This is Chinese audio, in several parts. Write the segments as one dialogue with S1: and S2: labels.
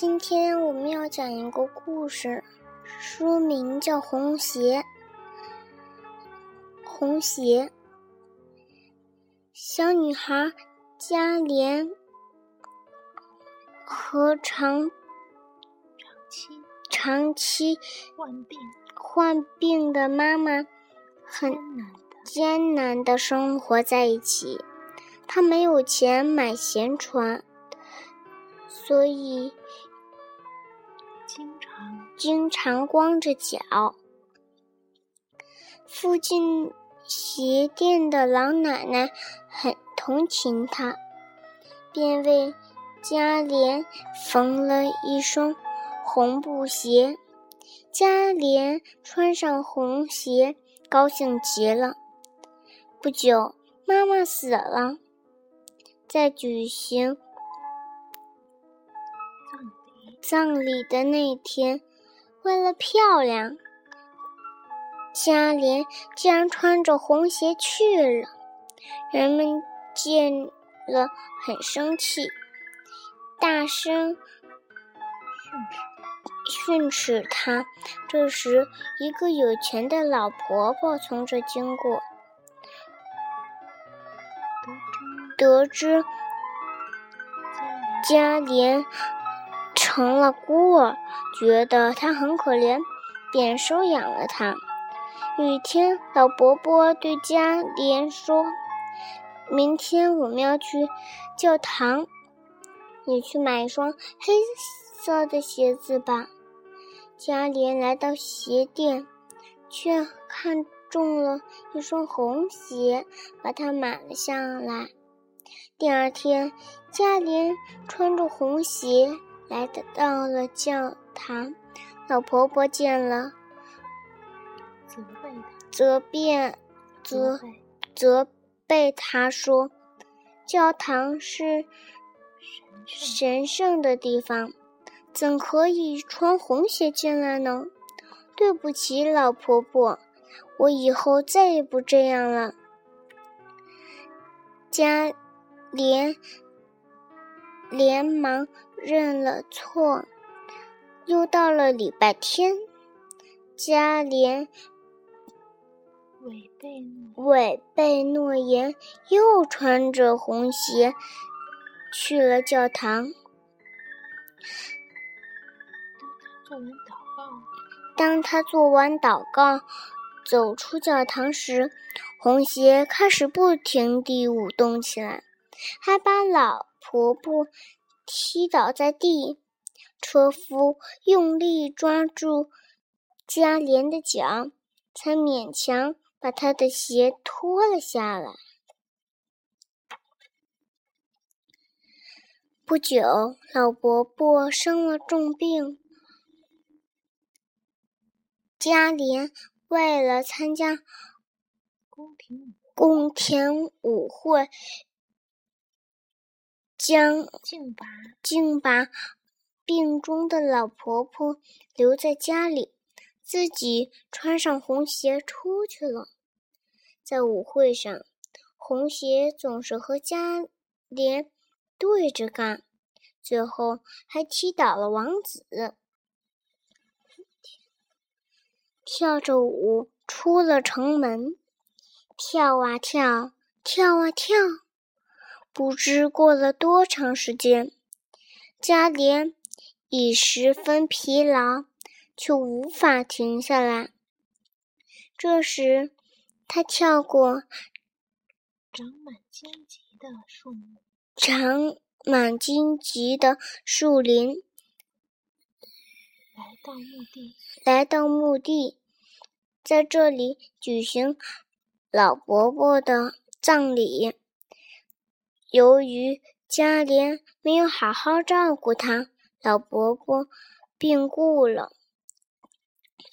S1: 今天我们要讲一个故事，书名叫《红鞋》。红鞋，小女孩嘉莲和长
S2: 长期
S1: 长期
S2: 患病
S1: 患病的妈妈很
S2: 艰难的
S1: 生活在一起。她没有钱买鞋穿，所以
S2: 经常
S1: 光着脚。附近鞋店的老奶奶很同情她，便为嘉莲缝了一双红布鞋。嘉莲穿上红鞋，高兴极了。不久，妈妈死了，在举行
S2: 葬礼
S1: 的那天，为了漂亮，嘉莲竟然穿着红鞋去了。人们见了很生气，大声
S2: 训斥
S1: 训斥她。这时，一个有钱的老婆婆从这经过，
S2: 得知
S1: 得知
S2: 嘉莲
S1: 嘉莲成了孤儿，觉得他很可怜，便收养了他。有一天，老伯伯对嘉莲说：“明天我们要去教堂，你去买一双黑色的鞋子吧。”嘉莲来到鞋店，却看中了一双红鞋，把它买了下来。第二天，嘉莲穿着红鞋来到了教堂。老婆婆见了，
S2: 责备他，
S1: 责辩责
S2: 责备
S1: 责备她说：“教堂是
S2: 神圣
S1: 的地方，怎可以穿红鞋进来呢？”对不起，老婆婆，我以后再也不这样了。家。连连忙认了错。又到了礼拜天，加莲
S2: 违背诺
S1: 违背诺言，又穿着红鞋去了教堂。当他做完祷告，走出教堂时，红鞋开始不停地舞动起来，还把老婆婆踢倒在地。车夫用力抓住嘉莲的脚，才勉强把她的鞋脱了下来。不久，老伯伯生了重病。嘉莲为了参加
S2: 宫廷舞
S1: 会，将
S2: 竟把
S1: 竟把病中的老婆婆留在家里，自己穿上红鞋出去了。在舞会上，红鞋总是和家莲对着干，最后还踢倒了王子。跳着舞出了城门，跳啊跳，跳啊跳，不知过了多长时间。加莲已十分疲劳，却无法停下来。这时，他跳过
S2: 长满荆棘的树木，
S1: 长满荆棘的树林，
S2: 来到墓地，
S1: 来到墓地，在这里举行老伯伯的葬礼。由于嘉莲没有好好照顾他，老伯伯病故了。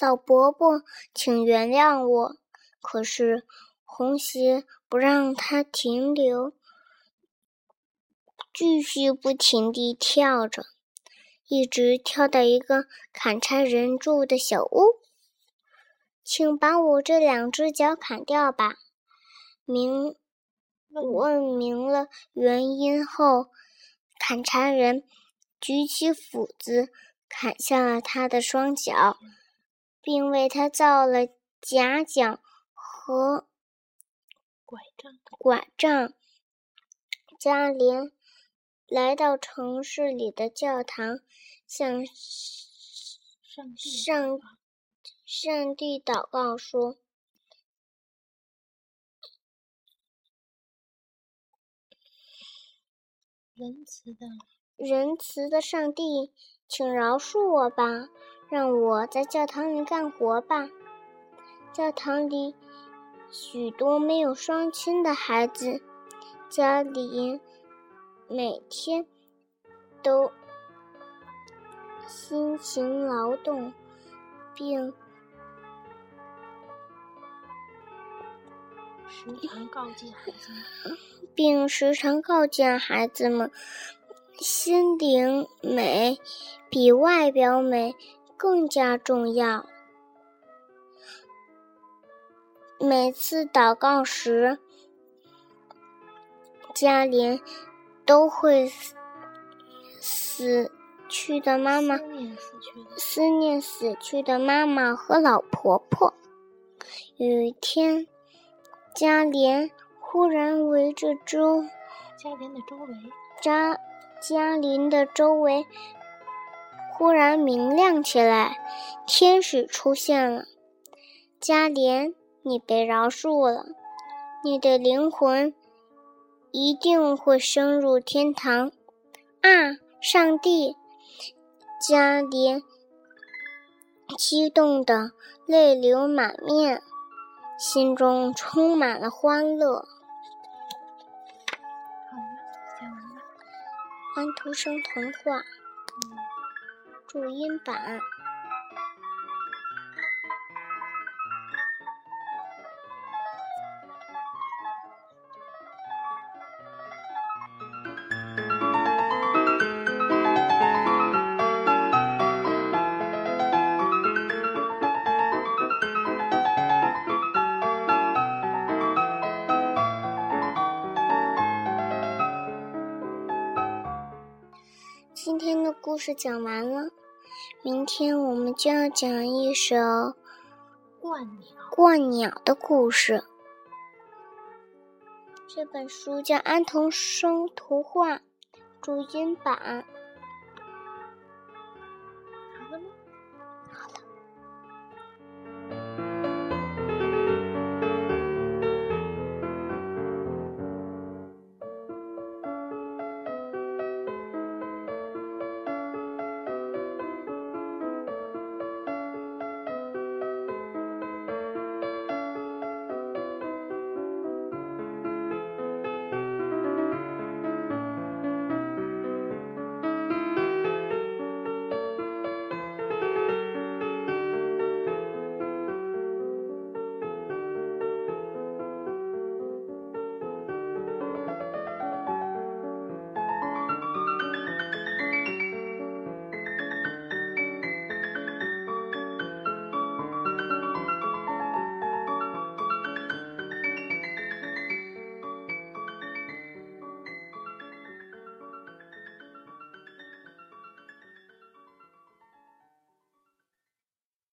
S1: 老伯伯，请原谅我，可是红鞋不让他停留，继续不停地跳着。一直跳到一个砍柴人住的小屋。请把我这两只脚砍掉吧。明问明了原因后，砍柴人举起斧子砍下了他的双脚，并为他造了假脚和
S2: 拐杖。
S1: 拐杖。加连来到城市里的教堂，向
S2: 上
S1: 上上帝祷告说。
S2: 仁慈的
S1: 仁慈的上帝，请饶恕我吧，让我在教堂里干活吧。教堂里许多没有双亲的孩子，家里每天都辛勤劳动，并
S2: 时常告诫孩子们。
S1: 并时常告诫孩子们，心灵美比外表美更加重要。每次祷告时，嘉莲都会死去的妈妈
S2: 思念死去的
S1: 思念死去的妈妈和老婆婆。有一天，嘉莲。忽然围着周
S2: 嘉莲的周围，
S1: 嘉嘉林的周围忽然明亮起来，天使出现了。嘉莲，你被饶恕了，你的灵魂一定会升入天堂。啊，上帝！嘉莲激动的泪流满面，心中充满了欢乐。安徒生童话，注音版。故事讲完了，明天我们就要讲一首《
S2: 鹳鸟》
S1: 鹳鸟的故事。这本书叫《安徒生图画》，注音版。